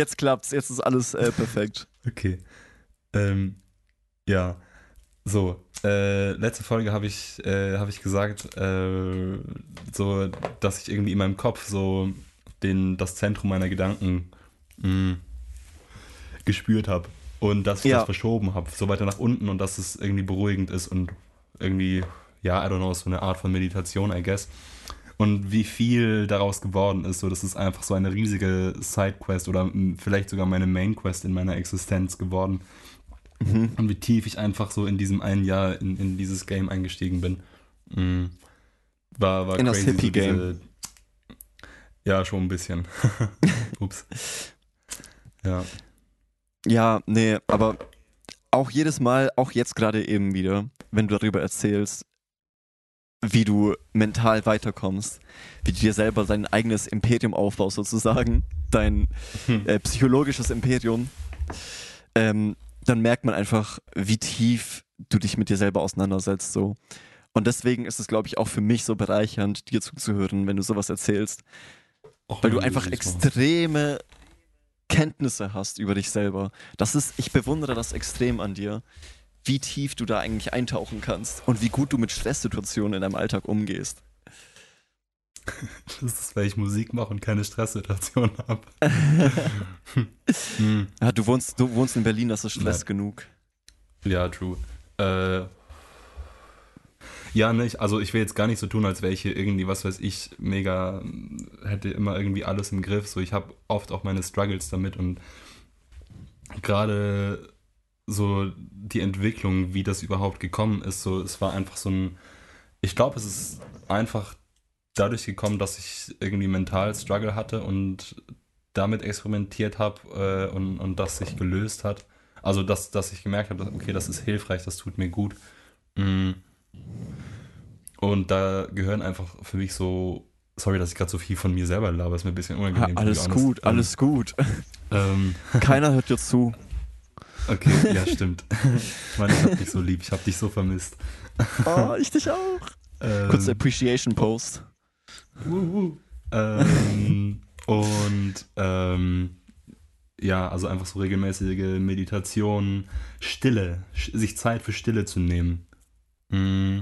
jetzt klappt's, jetzt ist alles äh, perfekt. Okay. Ähm, ja. So, äh, letzte Folge habe ich, äh, hab ich gesagt, äh, so, dass ich irgendwie in meinem Kopf so den, das Zentrum meiner Gedanken mh, gespürt habe. Und dass ich Ja. das verschoben habe, so weiter nach unten und dass es irgendwie beruhigend ist und irgendwie, ja, I don't know, so eine Art von Meditation, I guess. Und wie viel daraus geworden ist, so das ist einfach so eine riesige Sidequest oder mh, vielleicht sogar meine Mainquest in meiner Existenz geworden. Mhm. Und wie tief ich einfach so in diesem einen Jahr in, in dieses Game eingestiegen bin. Mhm. War, war In das crazy, Hippie-Game. diese- Ja, schon ein bisschen. Ups. Ja. Ja, nee, aber auch jedes Mal, auch jetzt gerade eben wieder, wenn du darüber erzählst, wie du mental weiterkommst, wie du dir selber dein eigenes Imperium aufbaust, sozusagen, dein Hm. äh, psychologisches Imperium, ähm, dann merkt man einfach, wie tief du dich mit dir selber auseinandersetzt. So. Und deswegen ist es, glaube ich, auch für mich so bereichernd, dir zuzuhören, wenn du sowas erzählst, Och, weil du einfach extreme Kenntnisse hast über dich selber. Das ist, ich bewundere das extrem an dir, wie tief du da eigentlich eintauchen kannst und wie gut du mit Stresssituationen in deinem Alltag umgehst. Das ist, weil ich Musik mache und keine Stresssituation habe. hm. Ja, du wohnst, du wohnst in Berlin, das ist Stress Ja. genug. Ja, true. Äh, ja, nicht. Also ich will jetzt gar nicht so tun, als wäre ich hier irgendwie, was weiß ich, mega, hätte immer irgendwie alles im Griff. So, ich habe oft auch meine Struggles damit und gerade so die Entwicklung, wie das überhaupt gekommen ist, so, es war einfach so ein, ich glaube, es ist einfach dadurch gekommen, dass ich irgendwie mental Struggle hatte und damit experimentiert habe äh, und, und das sich gelöst hat. Also, dass, dass ich gemerkt habe, dass, okay, das ist hilfreich, das tut mir gut. Mm. Und da gehören einfach für mich so, sorry, dass ich gerade so viel von mir selber laber, ist mir ein bisschen Ha, unangenehm. be alles gut, alles gut. Ähm, Keiner hört dir zu. Okay, ja, stimmt. Ich meine, ich hab dich so lieb, ich hab dich so vermisst. Oh, ich dich auch. Ähm, Kurz Appreciation Post. Wuhu. Ähm, und ähm, ja, also einfach so regelmäßige Meditation, Stille, sich Zeit für Stille zu nehmen. Mm.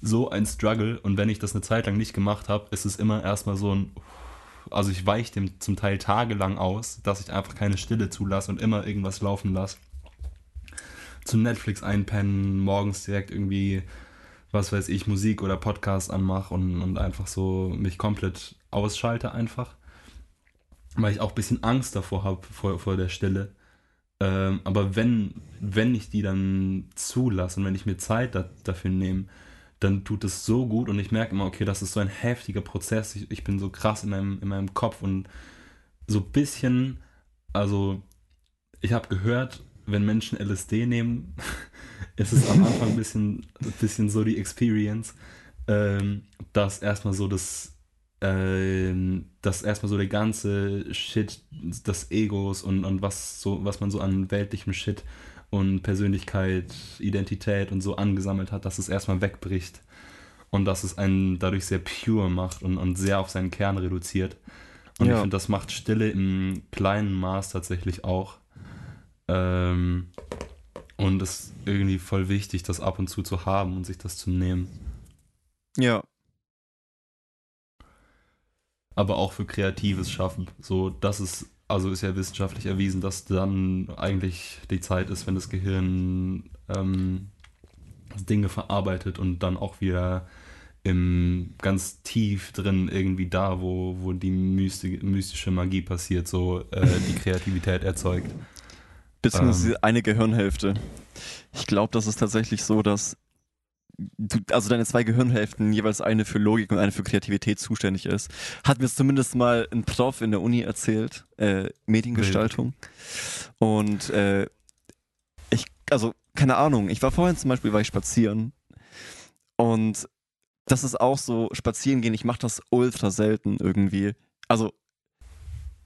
So ein Struggle und wenn ich das eine Zeit lang nicht gemacht habe, ist es immer erstmal so ein, also ich weiche dem zum Teil tagelang aus, dass ich einfach keine Stille zulasse und immer irgendwas laufen lasse. Zu Netflix einpennen, morgens direkt irgendwie was weiß ich, Musik oder Podcast anmache und, und einfach so mich komplett ausschalte einfach. Weil ich auch ein bisschen Angst davor habe, vor, vor der Stille. Ähm, aber wenn, wenn ich die dann zulasse und wenn ich mir Zeit da, dafür nehme, dann tut es so gut und ich merke immer, okay, das ist so ein heftiger Prozess. Ich, ich bin so krass in meinem, in meinem Kopf und so ein bisschen, also ich habe gehört, wenn Menschen LSD nehmen, ist es am Anfang ein bisschen, ein bisschen so die Experience, ähm, dass erstmal so das, ähm, dass erstmal so der ganze Shit des Egos und, und was so, was man so an weltlichem Shit und Persönlichkeit, Identität und so angesammelt hat, dass es erstmal wegbricht und dass es einen dadurch sehr pure macht und, und sehr auf seinen Kern reduziert. Und Ja. ich finde, das macht Stille im kleinen Maß tatsächlich auch. Ähm, und es ist irgendwie voll wichtig, das ab und zu zu haben und sich das zu nehmen. Ja. Aber auch für kreatives Schaffen. So, das ist, also ist ja wissenschaftlich erwiesen, dass dann eigentlich die Zeit ist, wenn das Gehirn ähm, Dinge verarbeitet und dann auch wieder im ganz tief drin irgendwie da, wo, wo die mysti mystische Magie passiert, so äh, die Kreativität erzeugt. Beziehungsweise eine Gehirnhälfte. Ich glaube, das ist tatsächlich so, dass du, also deine zwei Gehirnhälften jeweils eine für Logik und eine für Kreativität zuständig ist. Hat mir zumindest mal ein Prof in der Uni erzählt, äh, Mediengestaltung. Und äh, ich, also, keine Ahnung, ich war vorhin zum Beispiel, war ich spazieren und das ist auch so, spazieren gehen, ich mache das ultra selten irgendwie. Also,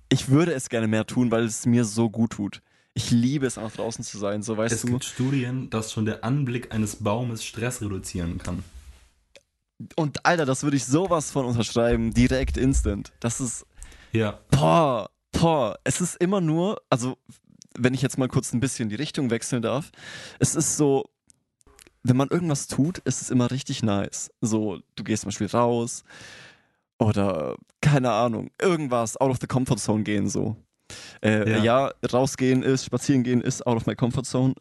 ich würde es gerne mehr tun, weil es mir so gut tut. Ich liebe es, auch draußen zu sein, so weißt Es du. gibt Studien, dass schon der Anblick eines Baumes Stress reduzieren kann. Und Alter, das würde ich sowas von unterschreiben, direkt instant. Das ist. Ja. Boah, boah. Es ist immer nur, also, wenn ich jetzt mal kurz ein bisschen die Richtung wechseln darf, es ist so, wenn man irgendwas tut, ist es immer richtig nice. So, du gehst zum Beispiel raus oder keine Ahnung, irgendwas out of the comfort zone gehen so. Äh, ja. ja, rausgehen ist, spazieren gehen ist out of my comfort zone.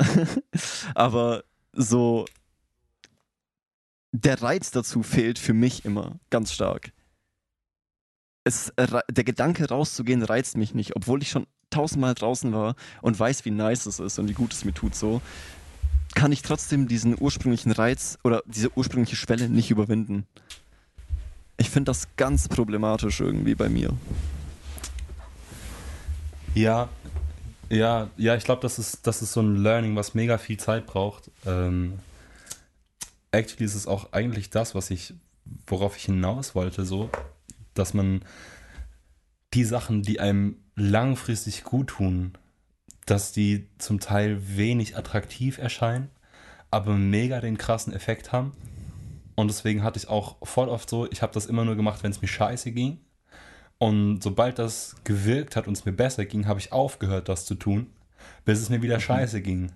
Aber so der Reiz dazu fehlt für mich immer ganz stark. Es, der Gedanke rauszugehen reizt mich nicht, obwohl ich schon tausendmal draußen war und weiß, wie nice es ist und wie gut es mir tut so, kann ich trotzdem diesen ursprünglichen Reiz oder diese ursprüngliche Schwelle nicht überwinden. Ich finde das ganz problematisch irgendwie bei mir. Ja, ja, ja, ich glaube, das ist, das ist so ein Learning, was mega viel Zeit braucht. Ähm, actually ist es auch eigentlich das, was ich, worauf ich hinaus wollte, so, dass man die Sachen, die einem langfristig gut tun, dass die zum Teil wenig attraktiv erscheinen, aber mega den krassen Effekt haben. Und deswegen hatte ich auch voll oft so, ich habe das immer nur gemacht, wenn es mir scheiße ging. Und sobald das gewirkt hat und es mir besser ging, habe ich aufgehört, das zu tun, bis es mir wieder mhm. scheiße ging.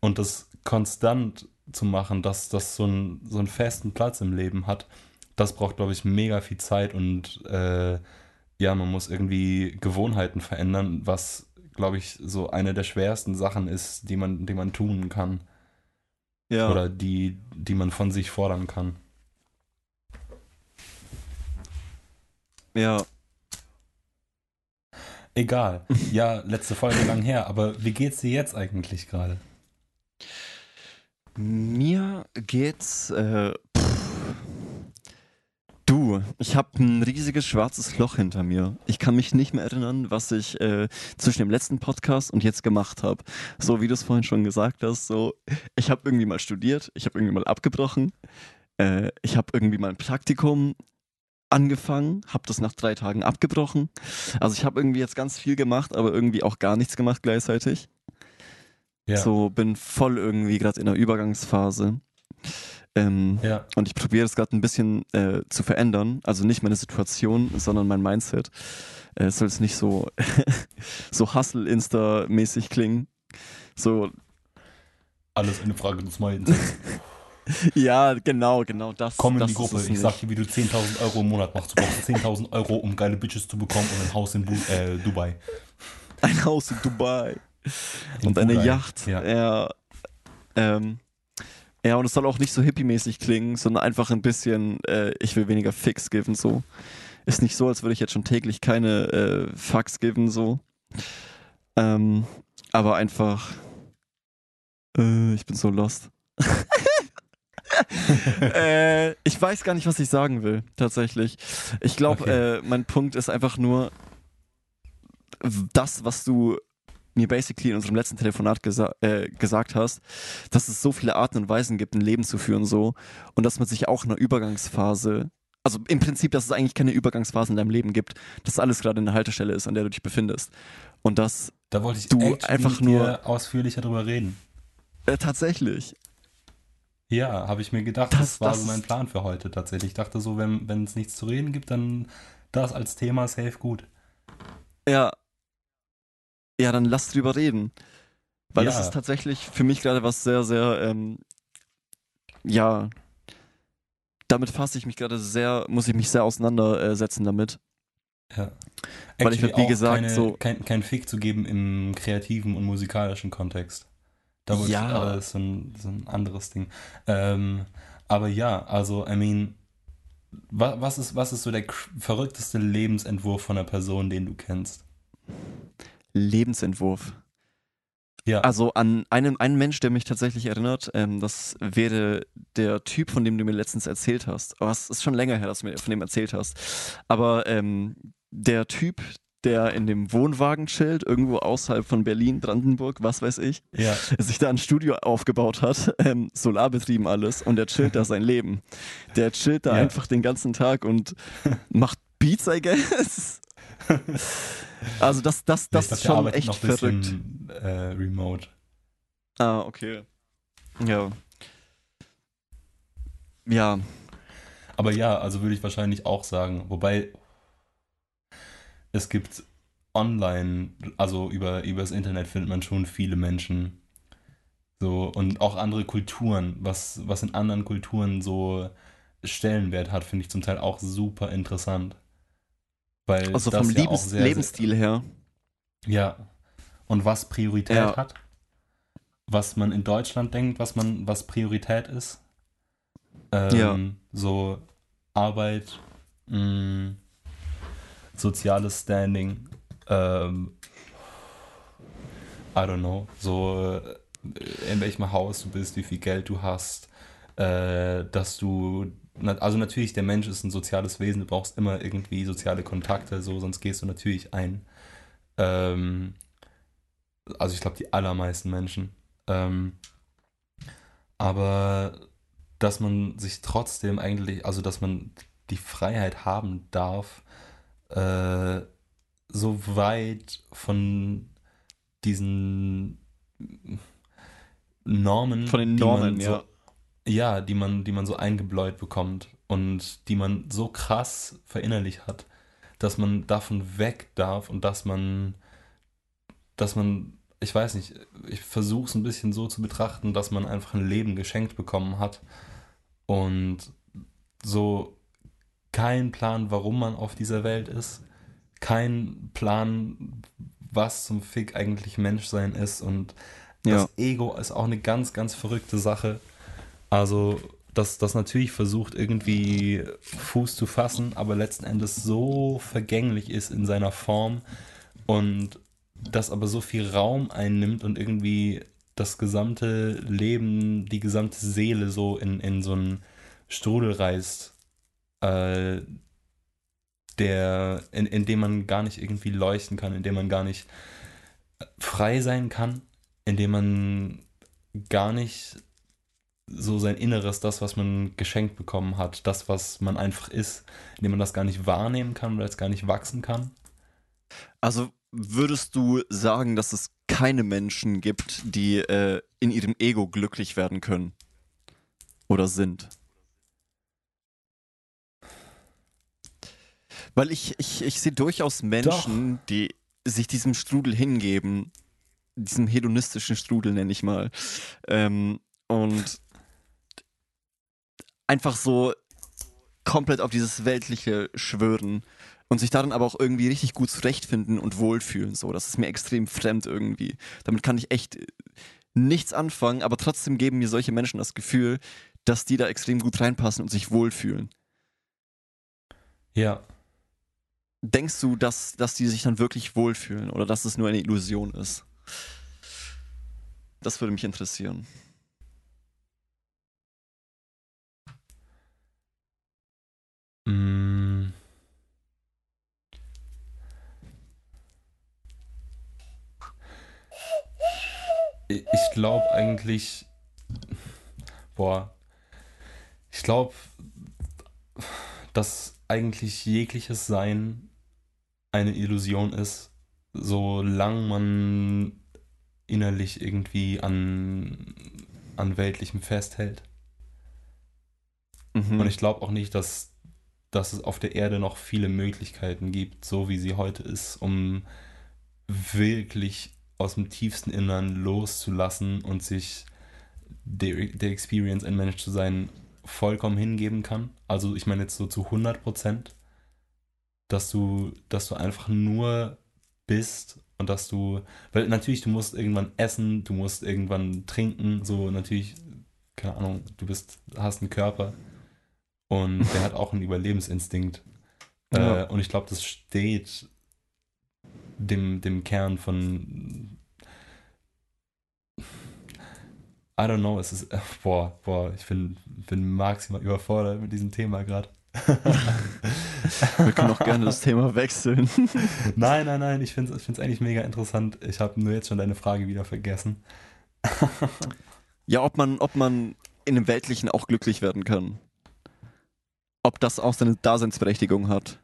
Und das konstant zu machen, dass das so, ein, so einen festen Platz im Leben hat, das braucht, glaube ich, mega viel Zeit und äh, ja, man muss irgendwie Gewohnheiten verändern, was, glaube ich, so eine der schwersten Sachen ist, die man, die man tun kann. Ja. Oder die, die man von sich fordern kann. Ja, Egal. Ja, letzte Folge lang her, aber wie geht's dir jetzt eigentlich gerade? Mir geht's. Äh, du, ich habe ein riesiges schwarzes Loch hinter mir. Ich kann mich nicht mehr erinnern, was ich äh, zwischen dem letzten Podcast und jetzt gemacht habe. So wie du es vorhin schon gesagt hast, so ich habe irgendwie mal studiert, ich habe irgendwie mal abgebrochen, äh, ich habe irgendwie mal ein Praktikum angefangen, habe das nach drei Tagen abgebrochen. Also ich habe irgendwie jetzt ganz viel gemacht, aber irgendwie auch gar nichts gemacht gleichzeitig. Ja. So bin voll irgendwie gerade in der Übergangsphase. Ähm, ja. Und ich probiere das gerade ein bisschen äh, zu verändern. Also nicht meine Situation, sondern mein Mindset. Äh, es soll es nicht so, so Hustle-Insta-mäßig klingen. So. Alles eine Frage des Mindsets. ja, genau, genau das. Komm in das die Gruppe. Ich sag dir, wie du 10.000 Euro im Monat machst. Du brauchst 10.000 Euro, um geile Bitches zu bekommen und ein Haus in Bu äh, Dubai. Ein Haus in Dubai. In und eine Dubai. Yacht. Ja. Ja, ähm, ja, und es soll auch nicht so hippie-mäßig klingen, sondern einfach ein bisschen, äh, ich will weniger Fix geben, so. Ist nicht so, als würde ich jetzt schon täglich keine äh, Fucks geben, so. Ähm, aber einfach, äh, ich bin so lost. äh, ich weiß gar nicht, was ich sagen will, tatsächlich. Ich glaube, okay. äh, mein Punkt ist einfach nur das, was du mir basically in unserem letzten Telefonat gesa äh, gesagt hast, dass es so viele Arten und Weisen gibt, ein Leben zu führen so und dass man sich auch in einer Übergangsphase, also im Prinzip, dass es eigentlich keine Übergangsphase in deinem Leben gibt, dass alles gerade in der Haltestelle ist, an der du dich befindest und dass da wollte ich du einfach nur ausführlicher drüber reden. Äh, tatsächlich. Ja, habe ich mir gedacht, das, das war das so mein Plan für heute tatsächlich. Ich dachte so, wenn es nichts zu reden gibt, dann das als Thema safe gut. Ja. Ja, dann lass drüber reden. Weil ja. das ist tatsächlich für mich gerade was sehr, sehr, ähm, ja, damit fasse ich mich gerade sehr, muss ich mich sehr auseinandersetzen damit. Ja. Weil ich, wie gesagt, keine, so. Kein, kein Fick zu geben im kreativen und musikalischen Kontext. Da wird ja. aber ist so ein, so ein anderes Ding. Ähm, aber ja, also, I mean, was, was, ist, was ist so der verrückteste Lebensentwurf von einer Person, den du kennst? Lebensentwurf. Ja. Also an einen, einen Mensch, der mich tatsächlich erinnert, ähm, das wäre der Typ, von dem du mir letztens erzählt hast. Oh, es ist schon länger her, dass du mir von dem erzählt hast. Aber ähm, der Typ, der in dem Wohnwagen chillt, irgendwo außerhalb von Berlin, Brandenburg, was weiß ich, ja. sich da ein Studio aufgebaut hat, ähm, solarbetrieben alles, und der chillt da sein Leben. Der chillt da ja. einfach den ganzen Tag und macht Beats, I guess. Also das, das, das ist schon echt verrückt. Bisschen, äh, remote. Ah, okay. Ja. Ja. Aber ja, also würde ich wahrscheinlich auch sagen. Wobei es gibt online, also über, über das Internet findet man schon viele Menschen. So, und auch andere Kulturen, was, was in anderen Kulturen so Stellenwert hat, finde ich zum Teil auch super interessant. Weil also vom ja Lebens sehr, Lebensstil her. Ja. Und was Priorität ja. hat. Was man in Deutschland denkt, was man, was Priorität ist. Ähm, ja. So Arbeit, mh, mm, soziales Standing, ähm, I don't know, so äh, in welchem Haus du bist, wie viel Geld du hast, äh, dass du, also natürlich, der Mensch ist ein soziales Wesen, du brauchst immer irgendwie soziale Kontakte, so, sonst gehst du natürlich ein. Ähm, also ich glaube, die allermeisten Menschen. Ähm, aber dass man sich trotzdem eigentlich, also dass man die Freiheit haben darf, äh, so weit von diesen Normen, von den Normen, ja. So, ja, die man, die man so eingebläut bekommt und die man so krass verinnerlicht hat, dass man davon weg darf und dass man, dass man, ich weiß nicht, ich versuche es ein bisschen so zu betrachten, dass man einfach ein Leben geschenkt bekommen hat und so kein Plan, warum man auf dieser Welt ist, kein Plan, was zum Fick eigentlich Menschsein ist und das ja. Ego ist auch eine ganz, ganz verrückte Sache. Also, dass das natürlich versucht, irgendwie Fuß zu fassen, aber letzten Endes so vergänglich ist in seiner Form und das aber so viel Raum einnimmt und irgendwie das gesamte Leben, die gesamte Seele so in, in so einen Strudel reißt, äh, der, in, in dem man gar nicht irgendwie leuchten kann, in dem man gar nicht frei sein kann, in dem man gar nicht so sein Inneres, das, was man geschenkt bekommen hat, das, was man einfach ist, in dem man das gar nicht wahrnehmen kann, weil es gar nicht wachsen kann. Also würdest du sagen, dass es keine Menschen gibt, die äh, in ihrem Ego glücklich werden können? Oder sind? Weil ich, ich, ich sehe durchaus Menschen, Doch. die sich diesem Strudel hingeben, diesem hedonistischen Strudel nenne ich mal. Ähm, und einfach so komplett auf dieses Weltliche schwören und sich darin aber auch irgendwie richtig gut zurechtfinden und wohlfühlen. So, das ist mir extrem fremd irgendwie. Damit kann ich echt nichts anfangen, aber trotzdem geben mir solche Menschen das Gefühl, dass die da extrem gut reinpassen und sich wohlfühlen. Ja, denkst du, dass, dass die sich dann wirklich wohlfühlen oder dass es nur eine Illusion ist? Das würde mich interessieren. Mm. Ich glaube eigentlich, boah, ich glaube, dass eigentlich jegliches Sein eine Illusion ist, solange man innerlich irgendwie an, an Weltlichem festhält. Mhm. Und ich glaube auch nicht, dass, dass es auf der Erde noch viele Möglichkeiten gibt, so wie sie heute ist, um wirklich aus dem tiefsten Innern loszulassen und sich der, der Experience, ein Mensch zu sein, vollkommen hingeben kann. Also ich meine jetzt so zu 100 Prozent dass du, dass du einfach nur bist und dass du, weil natürlich, du musst irgendwann essen, du musst irgendwann trinken, so natürlich, keine Ahnung, du bist, hast einen Körper und der hat auch einen Überlebensinstinkt. Ja. Äh, und ich glaube, das steht dem, dem Kern von I don't know, es ist, boah, boah, ich bin, bin maximal überfordert mit diesem Thema gerade. Wir können auch gerne das Thema wechseln. nein, nein, nein, ich finde es eigentlich mega interessant. Ich habe nur jetzt schon deine Frage wieder vergessen. ja, ob man, ob man in dem Weltlichen auch glücklich werden kann. Ob das auch seine Daseinsberechtigung hat.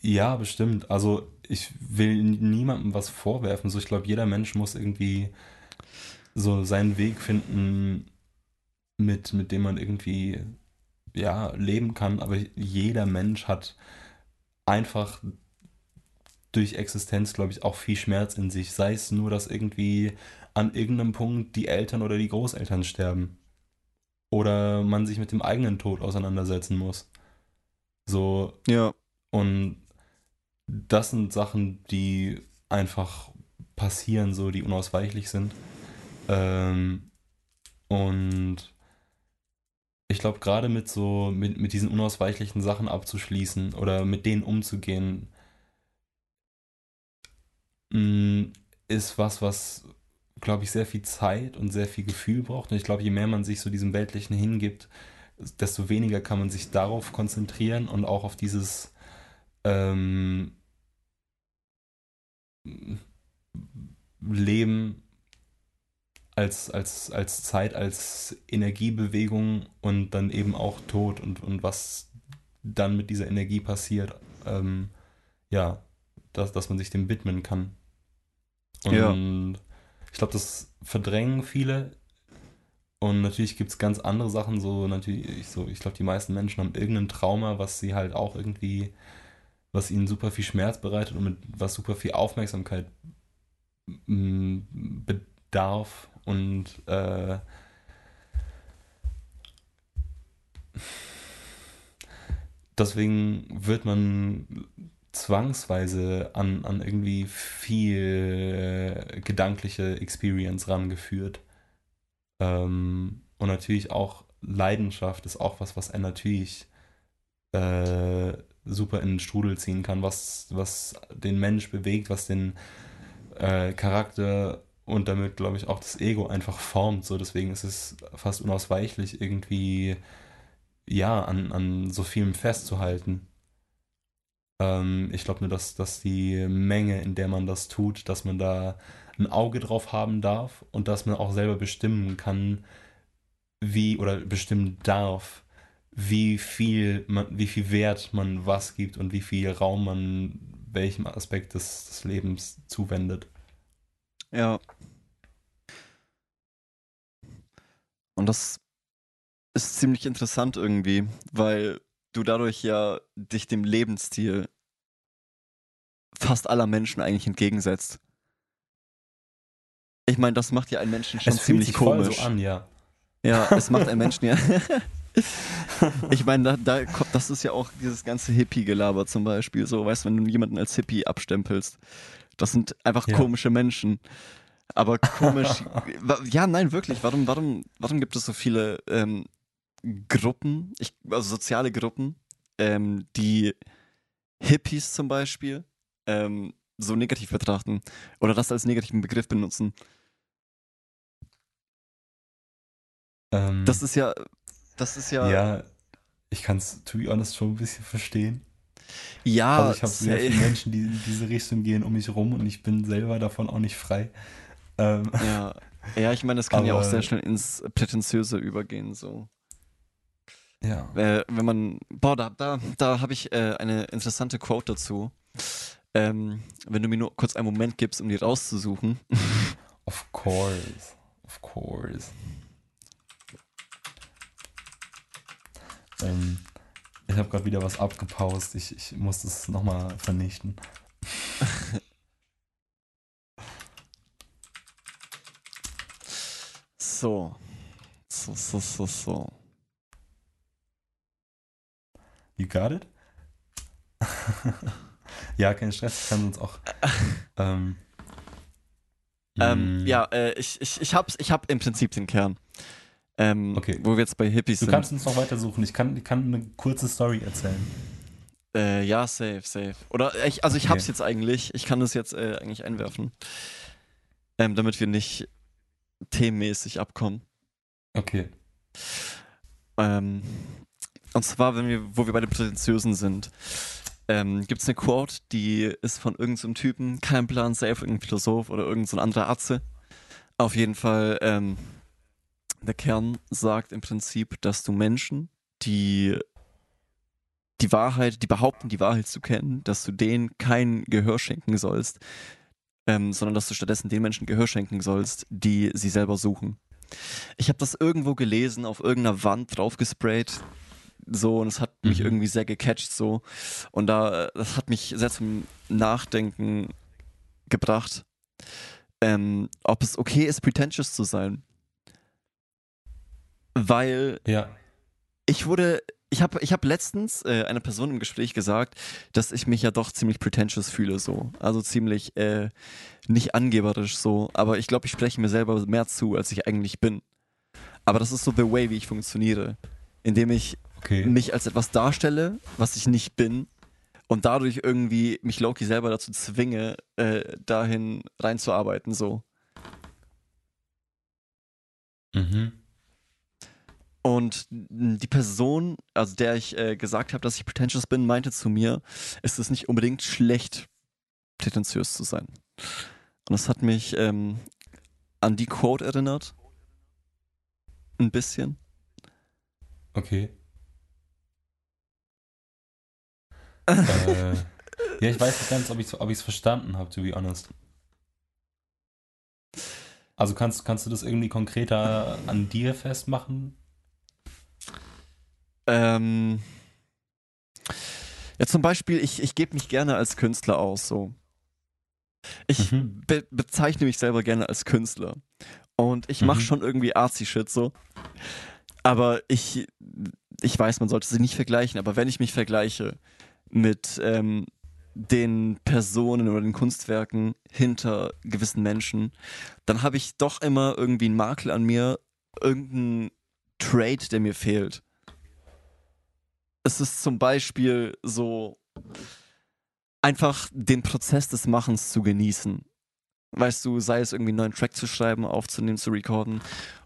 Ja, bestimmt. Also ich will niemandem was vorwerfen. So, ich glaube, jeder Mensch muss irgendwie so seinen Weg finden, mit, mit dem man irgendwie ja, leben kann, aber jeder Mensch hat einfach durch Existenz, glaube ich, auch viel Schmerz in sich. Sei es nur, dass irgendwie an irgendeinem Punkt die Eltern oder die Großeltern sterben. Oder man sich mit dem eigenen Tod auseinandersetzen muss. So. Ja. Und das sind Sachen, die einfach passieren, so, die unausweichlich sind. Ähm, und ich glaube, gerade mit so, mit, mit diesen unausweichlichen Sachen abzuschließen oder mit denen umzugehen, mm, ist was, was, glaube ich, sehr viel Zeit und sehr viel Gefühl braucht. Und ich glaube, je mehr man sich so diesem Weltlichen hingibt, desto weniger kann man sich darauf konzentrieren und auch auf dieses ähm, Leben als, als, als Zeit, als Energiebewegung und dann eben auch Tod und, und was dann mit dieser Energie passiert. Ähm, ja, dass, dass man sich dem widmen kann. Und ja. ich glaube, das verdrängen viele. Und natürlich gibt es ganz andere Sachen, so natürlich, so, ich glaube, die meisten Menschen haben irgendein Trauma, was sie halt auch irgendwie, was ihnen super viel Schmerz bereitet und mit was super viel Aufmerksamkeit bedarf und äh, deswegen wird man zwangsweise an, an irgendwie viel gedankliche Experience rangeführt. Ähm, und natürlich auch Leidenschaft ist auch was, was er natürlich äh, super in den Strudel ziehen kann, was, was den Mensch bewegt, was den äh, Charakter und damit, glaube ich, auch das Ego einfach formt. So, deswegen ist es fast unausweichlich, irgendwie ja, an, an so vielem festzuhalten. Ähm, ich glaube nur, dass, dass die Menge, in der man das tut, dass man da ein Auge drauf haben darf und dass man auch selber bestimmen kann, wie oder bestimmen darf, wie viel man, wie viel Wert man was gibt und wie viel Raum man welchem Aspekt des, des Lebens zuwendet. Ja. Und das ist ziemlich interessant irgendwie, weil du dadurch ja dich dem Lebensstil fast aller Menschen eigentlich entgegensetzt. Ich meine, das macht ja einen Menschen schon es ziemlich komisch. So an, ja. Ja, es macht einen Menschen ja. ich meine, da, da, das ist ja auch dieses ganze Hippie-Gelaber zum Beispiel. So, weißt du, wenn du jemanden als Hippie abstempelst, das sind einfach ja. komische Menschen. Aber komisch. ja, nein, wirklich. Warum, warum, warum gibt es so viele ähm, Gruppen, ich, also soziale Gruppen, ähm, die Hippies zum Beispiel ähm, so negativ betrachten oder das als negativen Begriff benutzen? Ähm, das ist ja, das ist ja. Ja, ich kann es, to be honest, schon ein bisschen verstehen. Ja, aber ich habe sehr viele Menschen, die in diese Richtung gehen um mich rum und ich bin selber davon auch nicht frei. Ähm, ja. ja, ich meine, das kann aber, ja auch sehr schnell ins Prätentiöse übergehen, so. Ja. Äh, wenn man, boah, da, da, da habe ich äh, eine interessante Quote dazu. Ähm, wenn du mir nur kurz einen Moment gibst, um die rauszusuchen. Of course. Of course. Ähm, ich habe gerade wieder was abgepaust. Ich, ich muss das nochmal vernichten. so. So, so, so, so. You got it? ja, kein Stress, ich kann uns auch. ähm, ähm, mm. ja, äh, ich, ich, ich, hab's, ich hab im Prinzip den Kern. Ähm, okay. Wo wir jetzt bei Hippies du sind. Du kannst uns noch weitersuchen. Ich kann, ich kann eine kurze Story erzählen. Äh, ja, safe, safe. Oder ich, also ich okay. hab's jetzt eigentlich. Ich kann das jetzt äh, eigentlich einwerfen. Ähm, damit wir nicht themenmäßig abkommen. Okay. Ähm, und zwar, wenn wir, wo wir bei den Prätentiösen sind, ähm, gibt es eine Quote, die ist von irgendeinem so Typen, kein Plan, safe, irgendein Philosoph oder irgendein so anderer Atze. Auf jeden Fall, ähm, der Kern sagt im Prinzip, dass du Menschen, die die Wahrheit, die behaupten, die Wahrheit zu kennen, dass du denen kein Gehör schenken sollst, ähm, sondern dass du stattdessen den Menschen Gehör schenken sollst, die sie selber suchen. Ich habe das irgendwo gelesen, auf irgendeiner Wand draufgesprayt. So, und es hat mich Mhm. irgendwie sehr gecatcht so. Und da, das hat mich sehr zum Nachdenken gebracht, ähm, ob es okay ist, pretentious zu sein. Weil Ja. ich wurde, ich habe ich hab letztens äh, einer Person im Gespräch gesagt, dass ich mich ja doch ziemlich pretentious fühle, so. Also ziemlich äh, nicht angeberisch so. Aber ich glaube, ich spreche mir selber mehr zu, als ich eigentlich bin. Aber das ist so the way, wie ich funktioniere. Indem ich Okay. mich als etwas darstelle, was ich nicht bin. Und dadurch irgendwie mich Loki selber dazu zwinge, äh, dahin reinzuarbeiten, so. Mhm. Und die Person, also der ich äh, gesagt habe, dass ich pretentious bin, meinte zu mir, ist es nicht unbedingt schlecht, prätentiös zu sein. Und das hat mich ähm, an die Quote erinnert. Ein bisschen. Okay. äh, ja, ich weiß nicht ganz, ob ich es ob verstanden habe, to be honest. Also kannst, kannst du das irgendwie konkreter an dir festmachen? Ähm, ja, zum Beispiel, ich, ich gebe mich gerne als Künstler aus, so. Ich Mhm. be bezeichne mich selber gerne als Künstler. Und ich mache Mhm. schon irgendwie Artsy-Shit so. Aber ich, ich weiß, man sollte sie nicht vergleichen, aber wenn ich mich vergleiche mit ähm, den Personen oder den Kunstwerken hinter gewissen Menschen, dann habe ich doch immer irgendwie einen Makel an mir, irgendeinen Trade, der mir fehlt. Es ist zum Beispiel so, einfach den Prozess des Machens zu genießen. Weißt du, sei es irgendwie einen neuen Track zu schreiben, aufzunehmen, zu recorden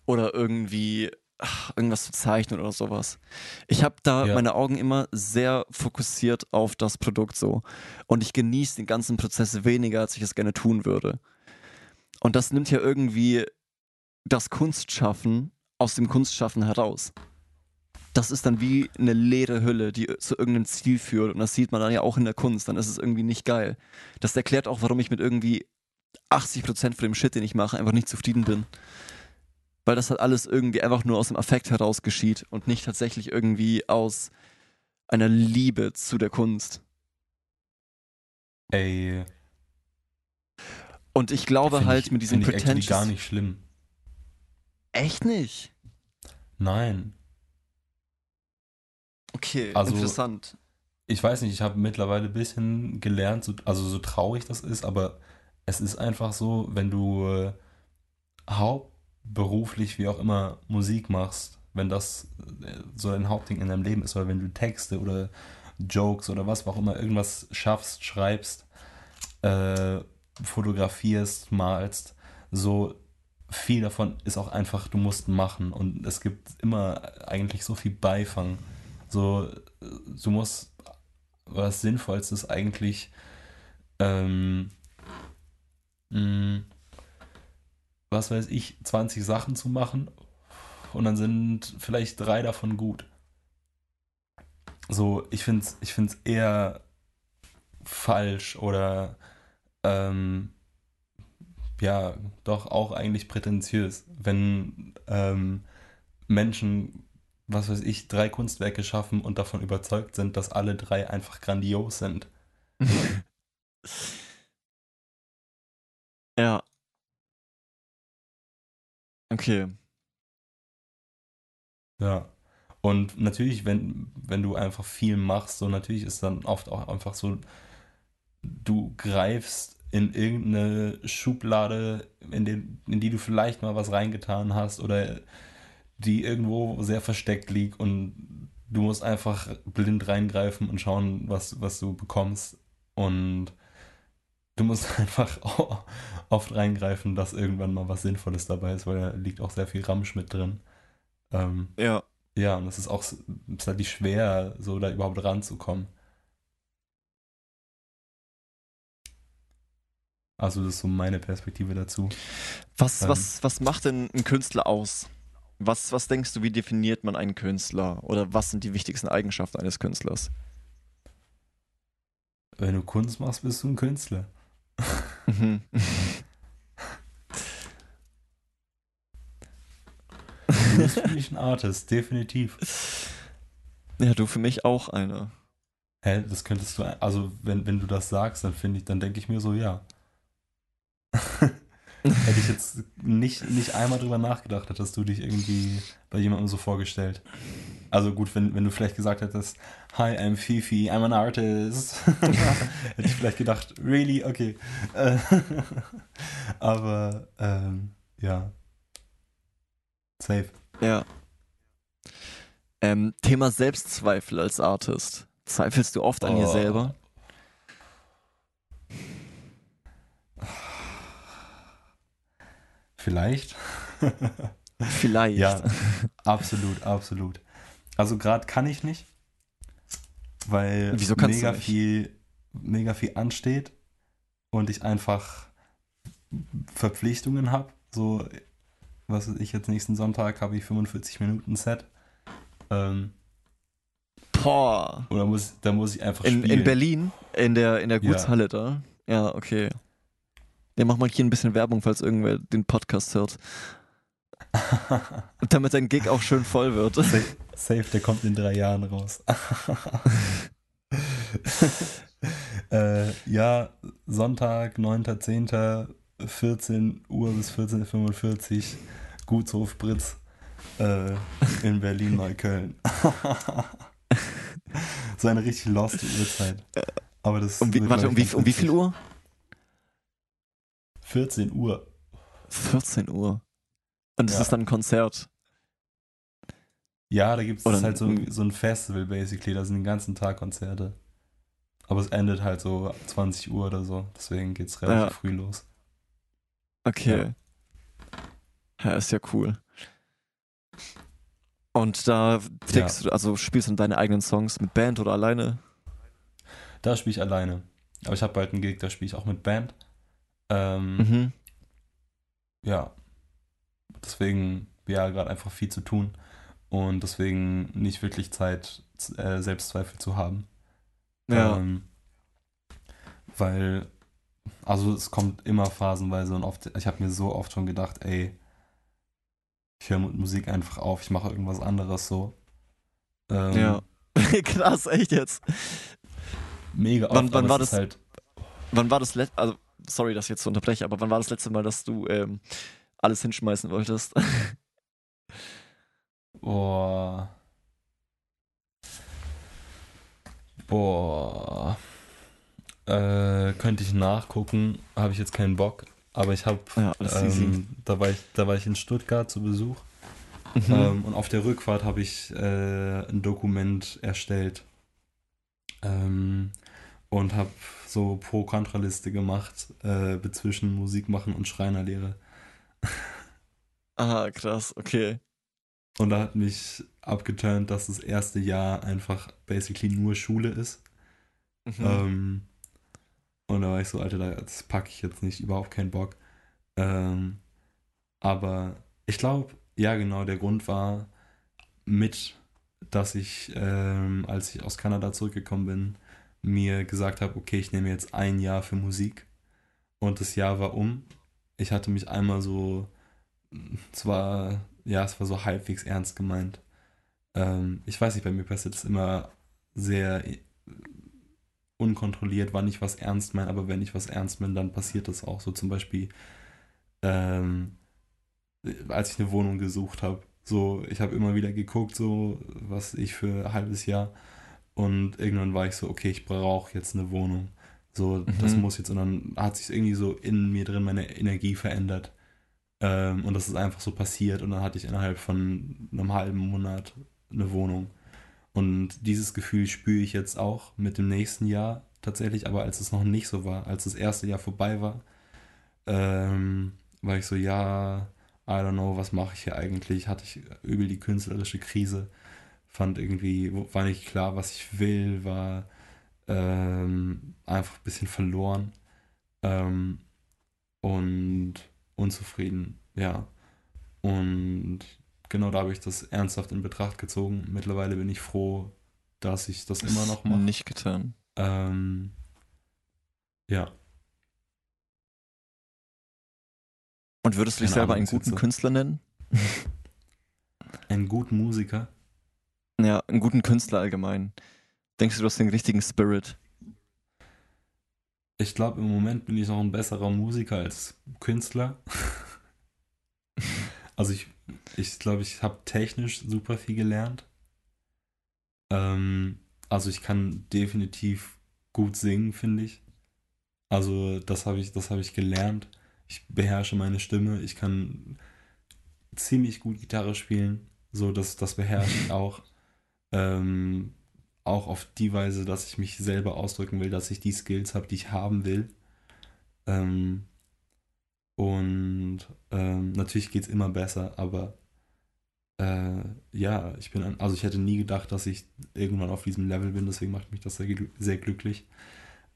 oder irgendwie ach, irgendwas zu zeichnen oder sowas. Ich habe da Ja. meine Augen immer sehr fokussiert auf das Produkt so und ich genieße den ganzen Prozess weniger, als ich es gerne tun würde. Und das nimmt ja irgendwie das Kunstschaffen aus dem Kunstschaffen heraus. Das ist dann wie eine leere Hülle, die zu irgendeinem Ziel führt. Und das sieht man dann ja auch in der Kunst. Dann ist es irgendwie nicht geil. Das erklärt auch, warum ich mit irgendwie 80% von dem Shit, den ich mache, einfach nicht zufrieden bin. Weil das halt alles irgendwie einfach nur aus dem Affekt heraus geschieht und nicht tatsächlich irgendwie aus einer Liebe zu der Kunst. Ey, Und ich glaube halt ich, mit diesem Pretentious. gar nicht schlimm. Echt nicht? Nein. Okay, Also- interessant. Ich weiß nicht, ich habe mittlerweile ein bisschen gelernt, so, also so traurig das ist, aber es ist einfach so, wenn du äh, hauptberuflich, wie auch immer, Musik machst, wenn das äh, so ein Hauptding in deinem Leben ist, oder wenn du Texte oder Jokes oder was auch immer, irgendwas schaffst, schreibst, äh, fotografierst, malst, so viel davon ist auch einfach, du musst machen und es gibt immer eigentlich so viel Beifang. So, du musst was Sinnvollstes eigentlich ähm, mh, was weiß ich, 20 Sachen zu machen und dann sind vielleicht drei davon gut. So, ich finde es ich find's eher falsch oder ähm, ja, doch auch eigentlich prätentiös, wenn ähm, Menschen was weiß ich, drei Kunstwerke schaffen und davon überzeugt sind, dass alle drei einfach grandios sind. ja. Okay. Ja. Und natürlich, wenn, wenn du einfach viel machst, so natürlich ist dann oft auch einfach so, du greifst in irgendeine Schublade, in, den, in die du vielleicht mal was reingetan hast oder die irgendwo sehr versteckt liegt und du musst einfach blind reingreifen und schauen, was, was du bekommst. Und du musst einfach oft reingreifen, dass irgendwann mal was Sinnvolles dabei ist, weil da liegt auch sehr viel Ramsch mit drin. Ähm, Ja. ja, und es ist auch ist halt schwer, so da überhaupt ranzukommen. Also das ist so meine Perspektive dazu. Was, Ähm. was, was macht denn ein Künstler aus? Was, was denkst du, wie definiert man einen Künstler? Oder was sind die wichtigsten Eigenschaften eines Künstlers? Wenn du Kunst machst, bist du ein Künstler. Mhm. bist für mich ein Artist, definitiv. Ja, du für mich auch einer. Hä, das könntest du, also wenn, wenn du das sagst, dann finde ich, dann denke ich mir so, ja. Hätte ich jetzt nicht, nicht einmal drüber nachgedacht, hättest du dich irgendwie bei jemandem so vorgestellt. Also gut, wenn, wenn du vielleicht gesagt hättest, Hi, I'm Fifi, I'm an artist. Hätte ich vielleicht gedacht, really? Okay. Aber ähm, ja. Safe. Ja. Ähm, Thema Selbstzweifel als Artist. Zweifelst du oft an dir Oh. selber? Vielleicht. Vielleicht. Ja, absolut, absolut. Also gerade kann ich nicht, weil mega viel, mega viel ansteht und ich einfach Verpflichtungen habe. So, was weiß ich jetzt nächsten Sonntag habe ich 45 Minuten Set. Ähm, Boah. oder muss, da muss ich einfach In, spielen. in Berlin, in der, in der Ja. Gutshalle da. Ja, okay. Ja, mach mal hier ein bisschen Werbung, falls irgendwer den Podcast hört. Damit dein Gig auch schön voll wird. Safe, safe, der kommt in drei Jahren raus. äh, ja, Sonntag, 9.10., 14 Uhr bis 14.45 Uhr, Gutshof Britz äh, in Berlin-Neukölln. so eine richtig lost Uhrzeit. Aber das Um wie, warte, um wie, um wie viel. Uhr? 14 Uhr. 14 Uhr. Und das Ja. ist dann ein Konzert. Ja, da gibt es halt so, ein- so ein Festival, basically. Da sind den ganzen Tag Konzerte. Aber es endet halt so 20 Uhr oder so. Deswegen geht es relativ Ja. früh los. Okay. Ja. ist ja cool. Und da fliegst du, also spielst du deine eigenen Songs mit Band oder alleine? Da spiele ich alleine. Aber ich habe bald einen Gig, da spiele ich auch mit Band. Ähm, Mhm. Ja. Deswegen, ja, gerade einfach viel zu tun. Und deswegen nicht wirklich Zeit, äh, Selbstzweifel zu haben. Ja. Ähm, weil, also es kommt immer phasenweise und oft, ich habe mir so oft schon gedacht, ey, ich höre mit Musik einfach auf, ich mache irgendwas anderes so. Ähm, ja. Krass, echt jetzt. Mega oft, Wann- wann war das? halt, Wann war das letzte, also sorry, dass ich jetzt so unterbreche, aber wann war das letzte Mal, dass du ähm, alles hinschmeißen wolltest? boah. Boah. Äh, könnte ich nachgucken, habe ich jetzt keinen Bock. Aber ich habe, Ja, ähm, da, war ich, da war ich in Stuttgart zu Besuch. Mhm. Ähm, und auf der Rückfahrt habe ich äh, ein Dokument erstellt ähm, und habe so Pro-Kontra-Liste gemacht äh, zwischen Musik machen und Schreinerlehre. ah, krass, okay. Und da hat mich abgeturnt, dass das erste Jahr einfach basically nur Schule ist. Mhm. Ähm, und da war ich so, Alter, das packe ich jetzt nicht, überhaupt keinen Bock. Ähm, aber ich glaube, ja, genau, der Grund war mit, dass ich, ähm, als ich aus Kanada zurückgekommen bin, mir gesagt habe, okay, ich nehme jetzt ein Jahr für Musik. Und das Jahr war um. Ich hatte mich einmal so, es war, ja, es war so halbwegs ernst gemeint. Ähm, ich weiß nicht, bei mir passiert es immer sehr unkontrolliert, wann ich was ernst meine, aber wenn ich was ernst meine, dann passiert das auch. So zum Beispiel, ähm, als ich eine Wohnung gesucht habe. So, ich habe immer wieder geguckt, so, was ich für ein halbes Jahr. Und irgendwann war ich so, okay, ich brauche jetzt eine Wohnung. So, das Mhm. muss jetzt, und dann hat sich irgendwie so in mir drin meine Energie verändert. Ähm, und das ist einfach so passiert. Und dann hatte ich innerhalb von einem halben Monat eine Wohnung. Und dieses Gefühl spüre ich jetzt auch mit dem nächsten Jahr tatsächlich, aber als es noch nicht so war, als das erste Jahr vorbei war, ähm, war ich so, ja, I don't know, was mache ich hier eigentlich? Hatte ich übel die künstlerische Krise, fand irgendwie, war nicht klar, was ich will, war ähm, einfach ein bisschen verloren ähm, und unzufrieden, ja. Und genau da habe ich das ernsthaft in Betracht gezogen. Mittlerweile bin ich froh, dass ich das immer noch mache. Nicht getan. Ähm, ja. Und würdest du dich selber Ahnung, einen guten Künstler nennen? Einen guten Musiker? Ja, einen guten Künstler allgemein. Denkst du, du hast den richtigen Spirit? Ich glaube, im Moment bin ich noch ein besserer Musiker als Künstler. also ich ich glaube, ich habe technisch super viel gelernt. Ähm, also ich kann definitiv gut singen, finde ich. Also das habe ich, das habe ich gelernt. Ich beherrsche meine Stimme. Ich kann ziemlich gut Gitarre spielen. So, das, das beherrsche ich auch. Ähm, auch auf die Weise, dass ich mich selber ausdrücken will, dass ich die Skills habe, die ich haben will. Ähm, und ähm, natürlich geht es immer besser, aber äh, ja, ich bin, ein, also ich hätte nie gedacht, dass ich irgendwann auf diesem Level bin, deswegen macht mich das sehr, sehr glücklich.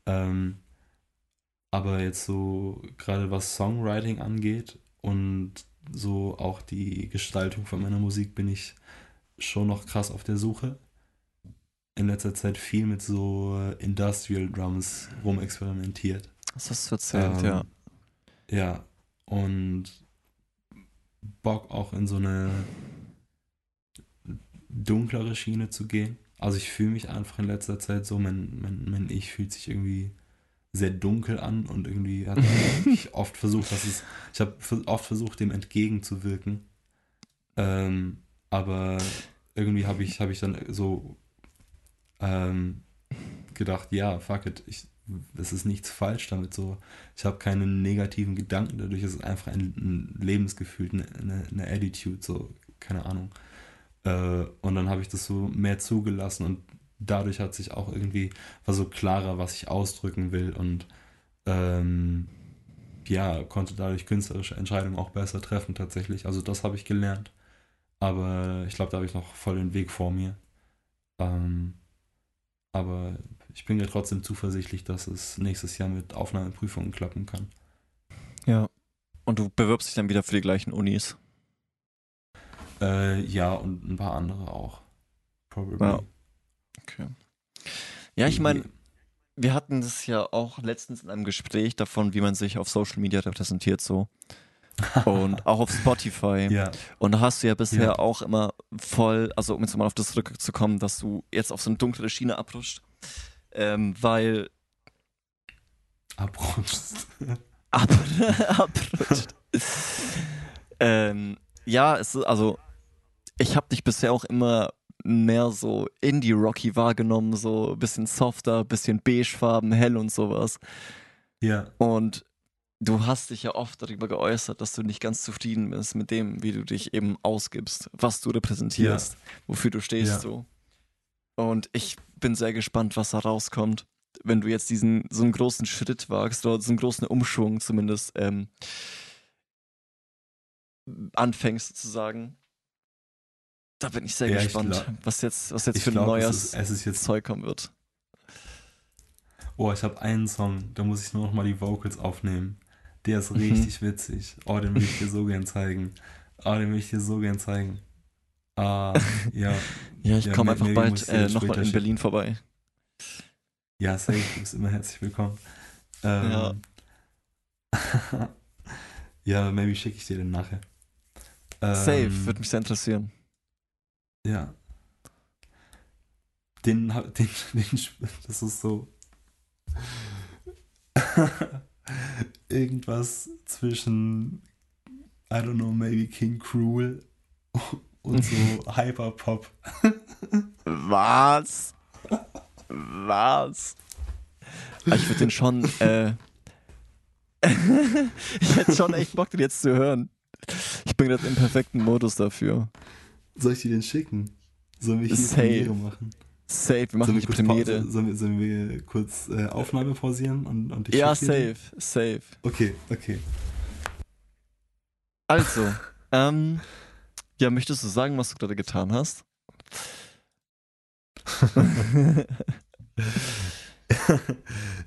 Ähm, aber jetzt so, gerade was Songwriting angeht und so auch die Gestaltung von meiner Musik, bin ich schon noch krass auf der Suche. In letzter Zeit viel mit so Industrial Drums rumexperimentiert. Das hast du erzählt, ähm, ja. Ja, und Bock auch in so eine dunklere Schiene zu gehen. Also ich fühle mich einfach in letzter Zeit so, mein, mein, mein Ich fühlt sich irgendwie sehr dunkel an und irgendwie hat ich oft versucht, dass es, ich habe oft versucht, dem entgegenzuwirken. Ähm, aber irgendwie habe ich, hab ich dann so ähm, gedacht, ja, fuck it, ich, es ist nichts falsch damit so. Ich habe keine negativen Gedanken, dadurch ist es einfach ein, ein Lebensgefühl, eine, eine Attitude, so, keine Ahnung. Äh, und dann habe ich das so mehr zugelassen und dadurch hat sich auch irgendwie, war so klarer, was ich ausdrücken will und ähm, ja, konnte dadurch künstlerische Entscheidungen auch besser treffen tatsächlich. Also das habe ich gelernt. Aber ich glaube, da habe ich noch voll den Weg vor mir. Ähm, aber ich bin ja trotzdem zuversichtlich, dass es nächstes Jahr mit Aufnahmeprüfungen klappen kann. Ja. Und du bewirbst dich dann wieder für die gleichen Unis. Äh, ja, und ein paar andere auch. Probably. Ja. Okay. Ja, ich meine, wir hatten das ja auch letztens in einem Gespräch davon, wie man sich auf Social Media repräsentiert so. Und auch auf Spotify. Ja. Und da hast du ja bisher ja. auch immer voll, also um jetzt mal auf das zurückzukommen, dass du jetzt auf so eine dunkle Schiene abrutscht. Ähm, weil. Abrutscht. Ab, abrutscht. ähm, ja, es ist, also ich habe dich bisher auch immer mehr so Indie-Rocky wahrgenommen, so ein bisschen softer, bisschen beigefarben, hell und sowas. Ja. Und du hast dich ja oft darüber geäußert, dass du nicht ganz zufrieden bist mit dem, wie du dich eben ausgibst, was du repräsentierst, ja. wofür du stehst ja. so. Und ich bin sehr gespannt, was da rauskommt, wenn du jetzt diesen so einen großen Schritt wagst oder so einen großen Umschwung zumindest ähm, anfängst sozusagen da bin ich sehr ja, gespannt, ich glaub, was jetzt, was jetzt für glaub, ein neues es ist, es ist jetzt, Zeug kommen wird. Oh, ich habe einen Song, da muss ich nur noch mal die Vocals aufnehmen. Der ist mhm. richtig witzig. Oh, den will ich dir so gern zeigen. Oh, den will ich dir so gern zeigen. Ah, ja. ja, ich ja, komme einfach bald äh, nochmal in Berlin vorbei. Ja, safe, du bist immer herzlich willkommen. Ähm, ja. ja, maybe schicke ich dir den nachher. Ähm, safe, würde mich sehr interessieren. Ja. Den, den, den, das ist so. Irgendwas zwischen, I don't know, maybe King Cruel und so Hyperpop. Was? Was? Ah, ich würde den schon, äh, ich hätte schon echt Bock, den jetzt zu hören. Ich bin gerade im perfekten Modus dafür. Soll ich dir den schicken? Sollen wir hier Safe. Machen? Safe, wir machen nicht Premiere. sollen, wir, sollen wir kurz äh, Aufnahme pausieren und, und Ja, safe, safe. Okay, okay. Also, ähm, ja, möchtest du sagen, was du gerade getan hast?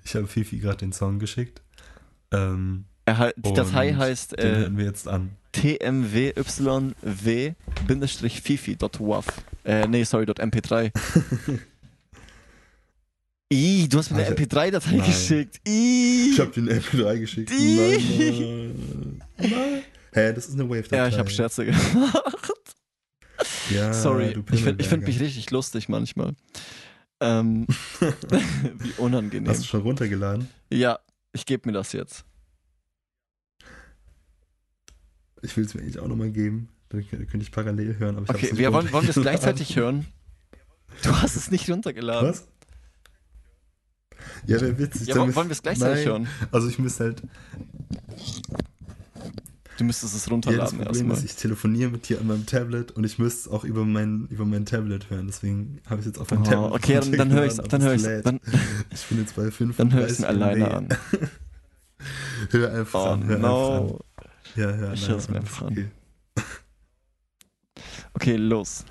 ich habe Fifi gerade den Song geschickt. Ähm, die Datei heißt äh, den hören wir jetzt an. tmwyw-fifi.wav. Äh, nee, sorry, .mp3. Ih, du hast mir eine MP3-Datei geschickt. Ih. Ich hab dir eine MP3 geschickt. Nein, nein, nein. Hä, das ist eine Wave-Datei. Ja, ich hab Scherze gemacht. Ja, Sorry, ich finde find mich richtig lustig manchmal. Ähm, wie unangenehm. Hast du schon runtergeladen? Ja, ich gebe mir das jetzt. Ich will es mir eigentlich auch nochmal geben. Dann kö- könnte ich parallel hören. Aber ich Okay, wir wollen, wollen wir es gleichzeitig hören? Du hast es nicht runtergeladen. Was? Ja, wäre witzig. Ja, wollen, wir es gleichzeitig Nein. hören? Also ich müsste halt. Du müsstest es Ja, das runterladen Problem erstmal. ist, ich telefoniere mit dir an meinem Tablet und ich müsste es auch über mein, über mein Tablet hören. Deswegen habe ich es jetzt auf mein Oh, Tablet. okay, dann, dann höre ich runtergeladen, dann höre es ich dann, Ich bin jetzt bei 5 dann höre ich es alleine an. Hör einfach Oh an, hör einfach no. an. Ja, hör Ich alleine hör's mir an, einfach okay. Okay, los.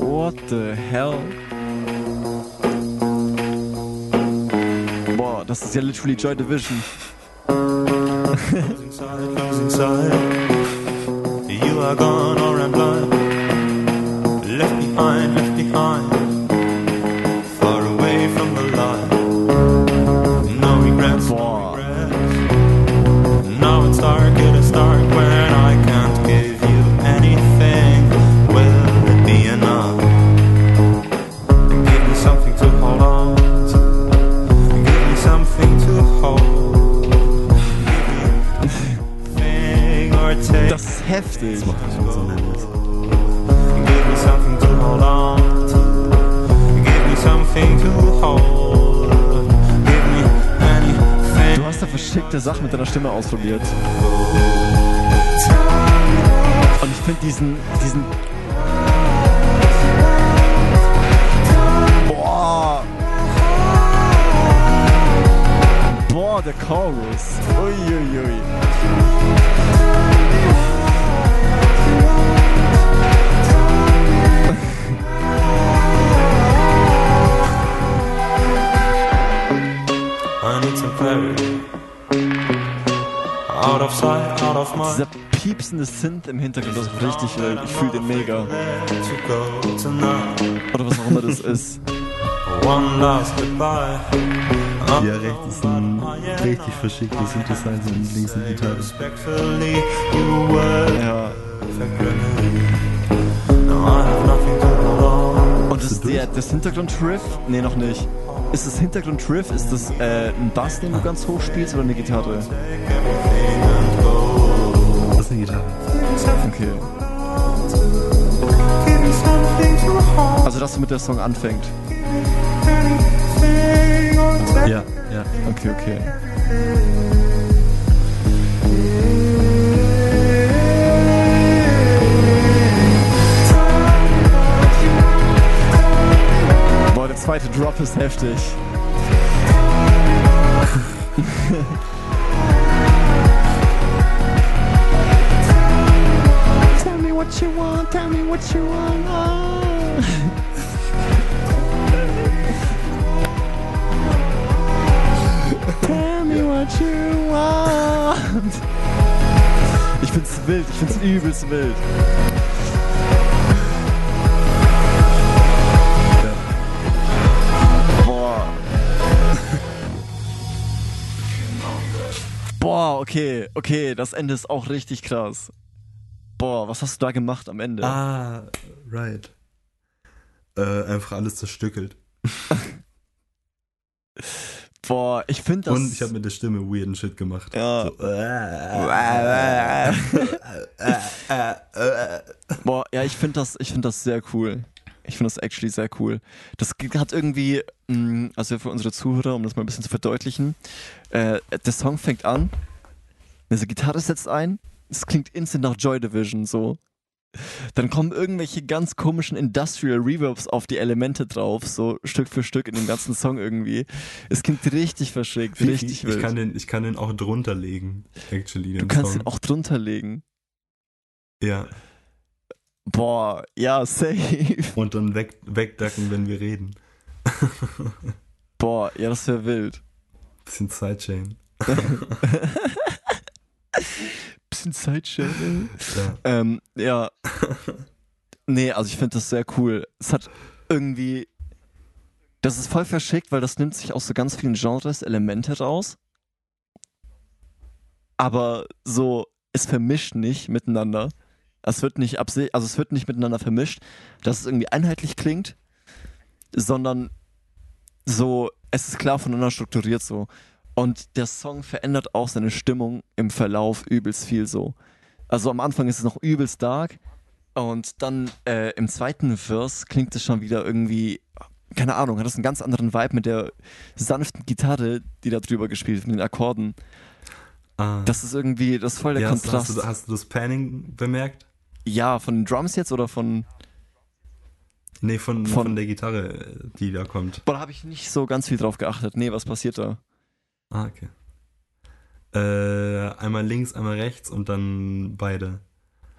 What the hell? Boah, das ist ja literally Joy Division. Clarity. Out of sight, out of mind. Dieser piepsende Synth im Hintergrund, das ist richtig wild. Ich fühle den mega. Oder was auch immer das ist. One last goodbye. Ja, rechts ist ein richtig verschicktes Synthesizer und links eine Gitarre. Ja. Und das, der, das Hintergrund-Riff? Nee, noch nicht. Ist das Hintergrund-Riff, ist das äh, ein Bass, den du ganz hoch spielst oder eine Gitarre? Das ist eine Gitarre. Okay. Also, dass du mit der Song anfängt. Ja, ja. Okay, okay. Zweite Drop ist heftig. tell me what you want, tell me what you want. Tell me what you want. Ich find's wild, ich find's übelst wild. Boah, okay, okay, das Ende ist auch richtig krass. Boah, was hast du da gemacht am Ende? Ah, right. Äh, einfach alles zerstückelt. Boah, ich finde das. Und ich habe mit der Stimme weirden Shit gemacht. Ja. So, äh, Boah, ja, ich finde das, ich finde das sehr cool. Ich finde das actually sehr cool. Das hat irgendwie, mh, also für unsere Zuhörer, um das mal ein bisschen zu verdeutlichen, äh, der Song fängt an, diese Gitarre setzt ein, es klingt instant nach Joy Division so. Dann kommen irgendwelche ganz komischen Industrial Reverbs auf die Elemente drauf, so Stück für Stück in dem ganzen Song irgendwie. Es klingt richtig verschickt, richtig ich, wild. kann den, ich kann den auch drunter legen, actually, den du kannst Song. ihn auch drunter legen. Ja, Boah, ja, safe. und dann weg, wegducken, wenn wir reden. Boah, ja, das wäre wild. Bisschen Sidechain. Bisschen Sidechannel. Ja. ähm, ja. Nee, also ich finde das sehr cool. Es hat irgendwie. Das ist voll verschickt, weil das nimmt sich aus so ganz vielen Genres Elemente raus. aber so, es vermischt nicht miteinander. Es wird nicht absi also es wird nicht miteinander vermischt, dass es irgendwie einheitlich klingt, sondern so, es ist klar voneinander strukturiert so. Und der Song verändert auch seine Stimmung im Verlauf übelst viel so. Also am Anfang ist es noch übelst dark und dann äh, im zweiten Vers klingt es schon wieder irgendwie, keine Ahnung, hat das einen ganz anderen Vibe mit der sanften Gitarre, die da drüber gespielt wird, mit den Akkorden. Ah. Das ist irgendwie, das ist voll der ja, Kontrast. hast, du, hast du das Panning bemerkt? ja, von den Drums jetzt oder von. Nee, von, Von- von, der Gitarre, die da kommt. Boah, da habe ich nicht so ganz viel drauf geachtet. Nee, was passiert da? Ah, okay. Äh, einmal links, einmal rechts und dann beide.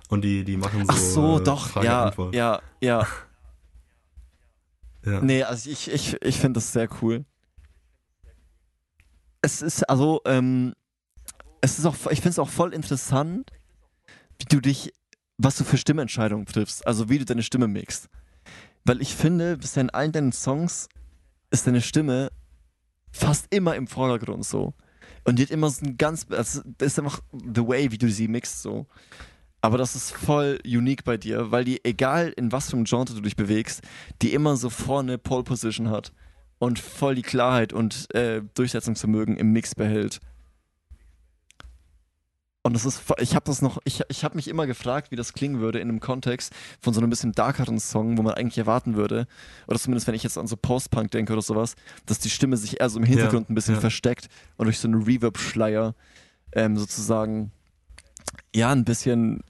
Und die, die machen so. Ach so, äh, doch, Frage, ja, Antwort. ja, ja. ja. Nee, also ich, ich, ich finde das sehr cool. Es ist also, ähm, es ist auch, ich finde es auch voll interessant, wie du dich, was du für Stimmentscheidungen triffst, also wie du deine Stimme mixt. Weil ich finde, bisher in allen deinen Songs ist deine Stimme fast immer im Vordergrund so. Und die hat immer so ein ganz, also das ist einfach the way, wie du sie mixt so. Aber das ist voll unique bei dir, weil die, egal in was für einem Genre du dich bewegst, die immer so vorne Pole Position hat und voll die Klarheit und äh, Durchsetzungsvermögen im Mix behält. Und das ist, ich habe das noch, ich, ich habe mich immer gefragt, wie das klingen würde in einem Kontext von so einem bisschen darkeren Song, wo man eigentlich erwarten würde, oder zumindest wenn ich jetzt an so Post-Punk denke oder sowas, dass die Stimme sich eher so im Hintergrund ein bisschen ja. versteckt und durch so einen Reverb-Schleier ähm, sozusagen, ja, ein bisschen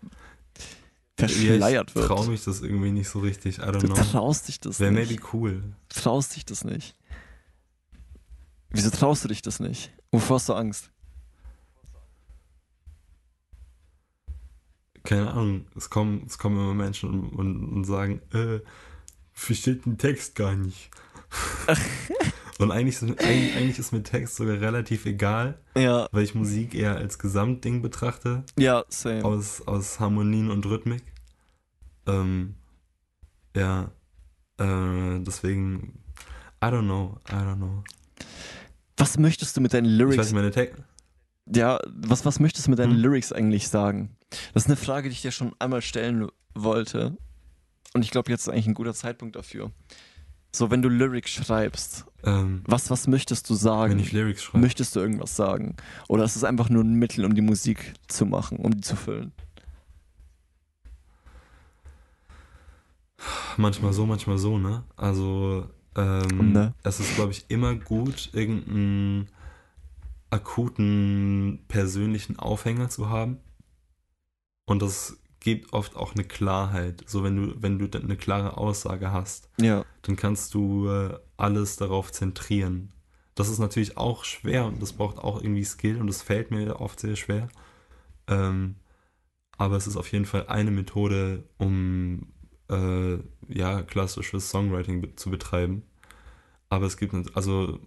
verschleiert ich wird. traue mich das irgendwie nicht so richtig. I don't Du know. traust dich das Wäre nicht. maybe cool. Du traust dich das nicht. Wieso traust du dich das nicht? Wovor hast du Angst? Keine Ahnung. Es kommen, es kommen immer Menschen und, und, und sagen, äh, versteht den Text gar nicht. und eigentlich, ist- eigentlich, eigentlich ist mir Text sogar relativ egal, Ja, weil ich Musik eher als Gesamtding betrachte. ja, same. aus, aus Harmonien und Rhythmik. Ähm, ja, äh, deswegen, I don't know, I don't know. Was möchtest du mit deinen Ich weiß Lyrics? meine Tech, Ja, was, was möchtest du mit deinen Hm? Lyrics eigentlich sagen? Das ist eine Frage, die ich dir schon einmal stellen wollte. Und ich glaube, jetzt ist eigentlich ein guter Zeitpunkt dafür. So, wenn du Lyrics schreibst, ähm, was, was möchtest du sagen? wenn ich Lyrics schreibe, Möchtest du irgendwas sagen? Oder ist es einfach nur ein Mittel, um die Musik zu machen, um die zu füllen? manchmal so, manchmal so, ne? Also, ähm, Ne? es ist, glaube ich, immer gut, irgendeinen akuten persönlichen Aufhänger zu haben. Und das gibt oft auch eine Klarheit. So, wenn du, wenn du eine klare Aussage hast, Ja, dann kannst du äh, alles darauf zentrieren. Das ist natürlich auch schwer und das braucht auch irgendwie Skill und das fällt mir oft sehr schwer. Ähm, aber es ist auf jeden Fall eine Methode, um äh, ja, klassisches Songwriting be zu betreiben. Aber es gibt, also,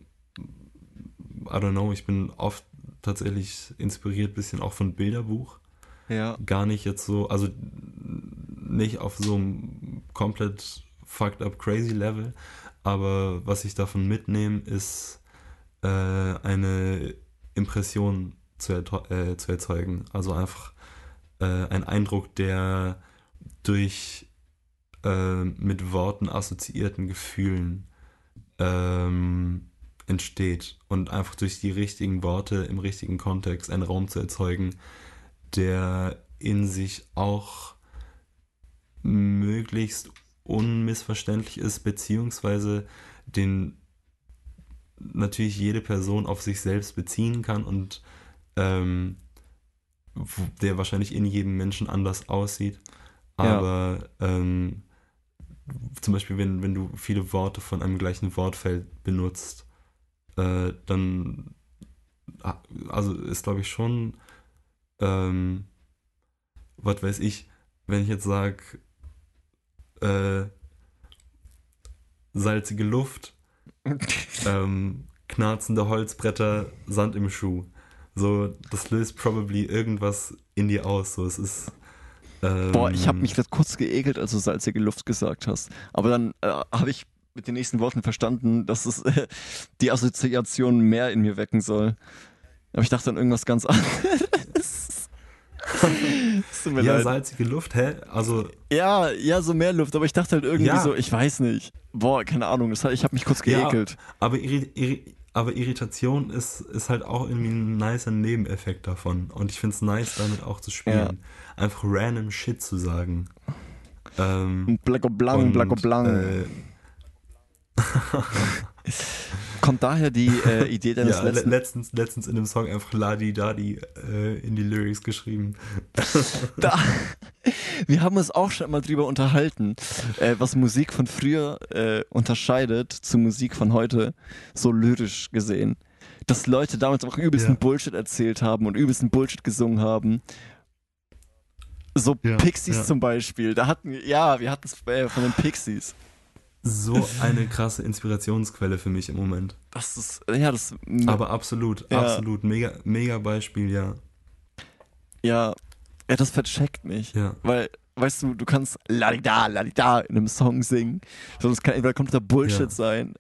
I don't know, ich bin oft tatsächlich inspiriert, bisschen auch von Bilderbuch ja. gar nicht jetzt so, also nicht auf so einem komplett fucked up crazy Level, aber was ich davon mitnehme, ist äh, eine Impression zu, äh, zu erzeugen. Also einfach äh, ein Eindruck, der durch äh, mit Worten assoziierten Gefühlen ähm, entsteht und einfach durch die richtigen Worte im richtigen Kontext einen Raum zu erzeugen, der in sich auch möglichst unmissverständlich ist, beziehungsweise den natürlich jede Person auf sich selbst beziehen kann und ähm, der wahrscheinlich in jedem Menschen anders aussieht. Ja. Aber ähm, zum Beispiel, wenn, wenn du viele Worte von einem gleichen Wortfeld benutzt, äh, dann ah, also ist glaube ich schon ähm, was weiß ich, wenn ich jetzt sage, äh, salzige Luft, ähm, knarzende Holzbretter, Sand im Schuh. So, das löst probably irgendwas in dir aus. So, es ist. Ähm, Boah, ich habe mich gerade kurz geekelt, als du salzige Luft gesagt hast. Aber dann äh, habe ich mit den nächsten Worten verstanden, dass es äh, die Assoziation mehr in mir wecken soll. Aber ich dachte an irgendwas ganz anderes. Ja, leid. salzige Luft, hä? Also, Ja, ja, so mehr Luft, aber ich dachte halt irgendwie Ja. so, ich weiß nicht. Boah, keine Ahnung, das ich habe mich kurz Ja. geekelt. aber, irri irri aber Irritation ist, ist halt auch irgendwie ein nicer Nebeneffekt davon. Und ich finde es nice, damit auch zu spielen. Einfach random Shit zu sagen. Ähm, Blacko Blanc, Blacko Blanc. Äh, Kommt daher die äh, Idee deines ja, le letzten... letztens, letztens in dem Song einfach Ladi Dadi äh, in die Lyrics geschrieben. Da, wir haben uns auch schon mal drüber unterhalten, äh, was Musik von früher äh, unterscheidet zu Musik von heute, so lyrisch gesehen. Dass Leute damals auch übelsten Ja. Bullshit erzählt haben und übelsten Bullshit gesungen haben. So Ja, Pixies zum Beispiel. Da hatten wir, ja, wir hatten es äh, von den Pixies. So eine krasse Inspirationsquelle für mich im Moment. Das ist, ja, das, Aber absolut, Ja. absolut. Mega, mega Beispiel, ja. ja, ja, das vercheckt mich. Ja. Weil, weißt du, du kannst ladida, ladida in einem Song singen. Es kann entweder kompletter Bullshit Ja. sein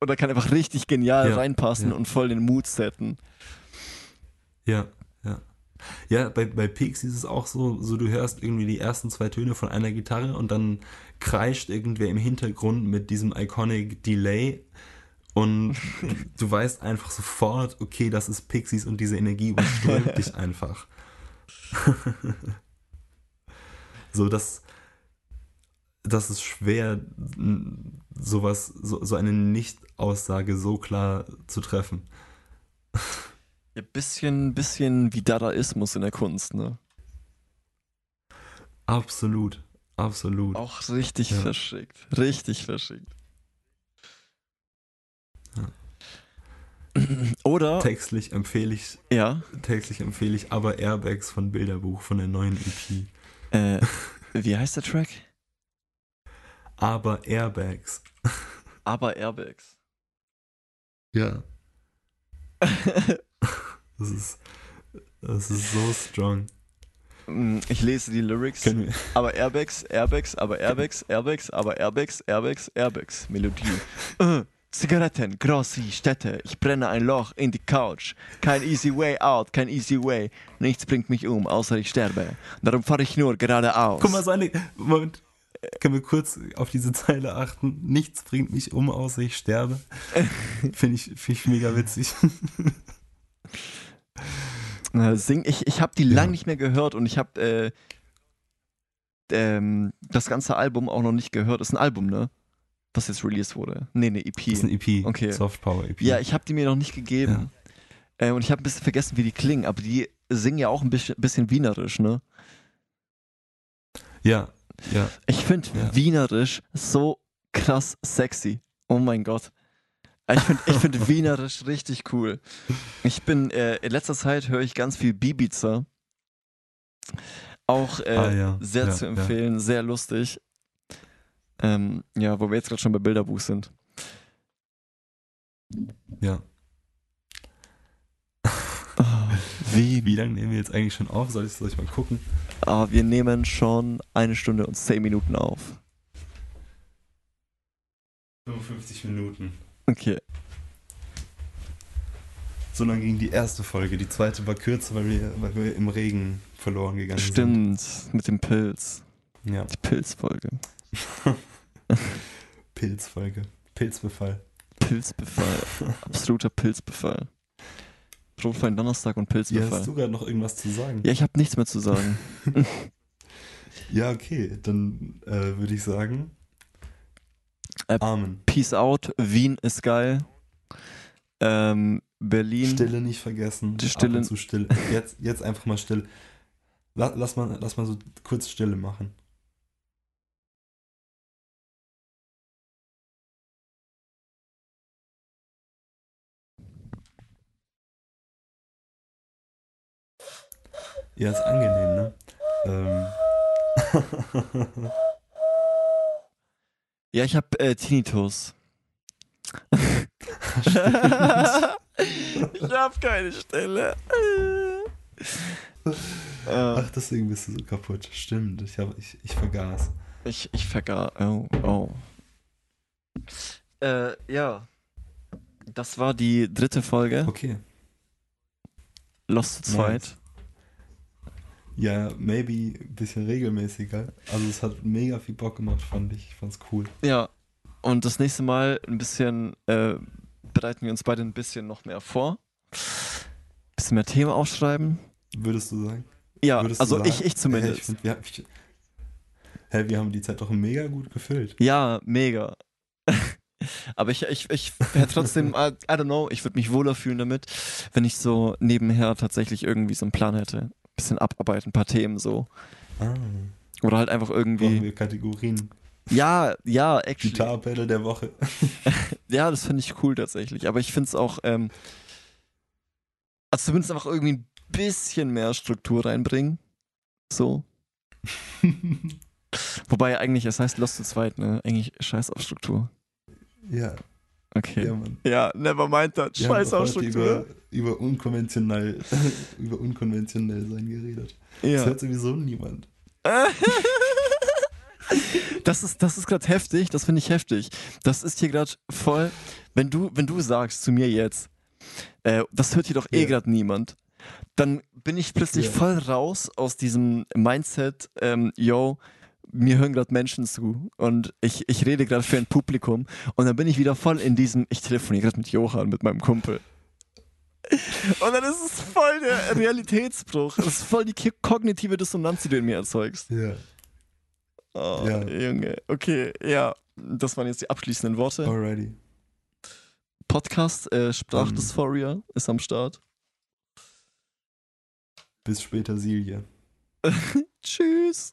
oder kann einfach richtig genial reinpassen und voll den Mood setten. Ja, ja. Bei, bei Pixies ist es auch so, so du hörst irgendwie die ersten zwei Töne von einer Gitarre und dann kreischt irgendwer im Hintergrund mit diesem iconic Delay und du weißt einfach sofort, okay, das ist Pixies und diese Energie überströmt dich einfach. so, das, das ist schwer, sowas, so, so eine Nicht-Aussage so klar zu treffen. Ja, bisschen, bisschen wie Dadaismus in der Kunst, ne? Absolut, absolut. Auch richtig Ja. verschickt. Richtig verschickt. Oder, Textlich empfehle ich, ja, textlich empfehle ich aber Airbags von Bilderbuch von der neuen EP. äh, wie heißt der Track? Aber Airbags. Aber Airbags. Ja. Das ist, das ist so strong. Mm, Ich lese die Lyrics. Aber Airbags, Airbags, aber Airbags, Airbags, aber Airbags, Airbags, Airbags. Melodie. Äh, Zigaretten, große Städte, ich brenne ein Loch in die Couch. Kein easy way out, kein easy way. Nichts bringt mich um, außer ich sterbe. Darum fahre ich nur geradeaus. guck mal, seine. Moment. Können wir kurz auf diese Zeile achten? Nichts bringt mich um, außer ich sterbe. Finde ich, find ich mega witzig. Äh, Sing, ich ich habe die Ja. lang nicht mehr gehört und ich habe äh, ähm, das ganze Album auch noch nicht gehört. Ist ein Album, ne? Was jetzt released wurde. Nee, ne, EP. Das ist ein EP. Okay. Soft Power EP. Ja, ich habe die mir noch nicht gegeben. Äh, und ich habe ein bisschen vergessen, wie die klingen, aber die singen ja auch ein bisschen, bisschen wienerisch, ne? ja, ja. Ich finde Ja. wienerisch so krass sexy. Oh mein Gott. Ich finde ich find wienerisch richtig cool. Ich bin, äh, in letzter Zeit höre ich ganz viel Bibiza. Auch äh, Ah, ja. sehr Ja, zu ja. empfehlen, sehr lustig. Ähm, ja, wo wir jetzt gerade schon bei Bilderbuch sind. ja. Ah, wie, Wie lange nehmen wir jetzt eigentlich schon auf? Soll ich, soll ich mal gucken? Ah, wir nehmen schon eine Stunde und zehn Minuten auf. 55 Minuten. Okay. So lang ging die erste Folge. Die zweite war kürzer, weil wir, weil wir im Regen verloren gegangen sind. Stimmt, mit dem Pilz. Ja, Die Pilzfolge. Pilzfolge. Pilzbefall. Pilzbefall. Absoluter Pilzbefall. Rotwein Donnerstag und Ja, Pilzbefall. hast du gerade noch irgendwas zu sagen? Ja, ich habe nichts mehr zu sagen. Ja, okay. Dann äh, würde ich sagen. Äh, Amen. Peace out. Wien ist geil. Ähm, Berlin. Stille nicht vergessen. Die Stille- zu Stille. Jetzt, jetzt einfach mal still. La- Lass mal, lass mal so kurz Stille machen. Ja, ist angenehm, ne? Ähm. Ja, ich habe äh, Tinnitus. ich habe keine Stelle. äh, Ach, deswegen bist du so kaputt. Stimmt, ich, hab, ich, ich vergaß. ich, ich vergaß. Oh, oh. Äh, ja. Das war die dritte Folge. Okay. Lost zu zweit. Nice. Ja, maybe ein bisschen regelmäßiger. Also es hat mega viel Bock gemacht, fand ich. Ich fand's cool. Ja. Und das nächste Mal ein bisschen äh, bereiten wir uns beide ein bisschen noch mehr vor. Bisschen mehr Themen aufschreiben. Würdest du sagen? Ja, Würdest also sagen? ich, ich zumindest. ich find, wir, ich, hä, wir haben die Zeit doch mega gut gefüllt. Ja, mega. Aber ich, ich, ich wäre trotzdem, I don't know, ich würde mich wohler fühlen damit, wenn ich so nebenher tatsächlich irgendwie so einen Plan hätte. Bisschen abarbeiten, ein paar Themen so. Ah, Oder halt einfach brauchen irgendwie. wir Kategorien. Ja, ja, actually. Guitar Battle der Woche. Ja, das finde ich cool tatsächlich. Aber ich finde es auch, ähm, also zumindest einfach irgendwie ein bisschen mehr Struktur reinbringen. So. Wobei eigentlich, es heißt Lost zu zweit, ne? Eigentlich scheiß auf Struktur. ja, Okay. ja, Mann. Ja, never mind that. Wir Scheiß auf Struktur. über, über unkonventionell, über unkonventionell sein geredet. Das Ja. hört sowieso niemand. Das ist, das ist gerade heftig, das finde ich heftig. Das ist hier gerade voll, wenn du, wenn du sagst zu mir jetzt, äh, das hört hier doch eh Ja. gerade niemand, dann bin ich plötzlich Ja. voll raus aus diesem Mindset, ähm, yo, mir hören gerade Menschen zu und ich, ich rede gerade für ein Publikum und dann bin ich wieder voll in diesem, ich telefoniere gerade mit Johann, mit meinem Kumpel. Und dann ist es voll der Realitätsbruch. Es ist voll die kognitive Dissonanz, die du in mir erzeugst. Ja. Oh, Ja. Junge. Okay, ja. Das waren jetzt die abschließenden Worte. Alrighty. Podcast äh, Sprach Ähm. Dysphoria ist am Start. Bis später, Silje. Tschüss.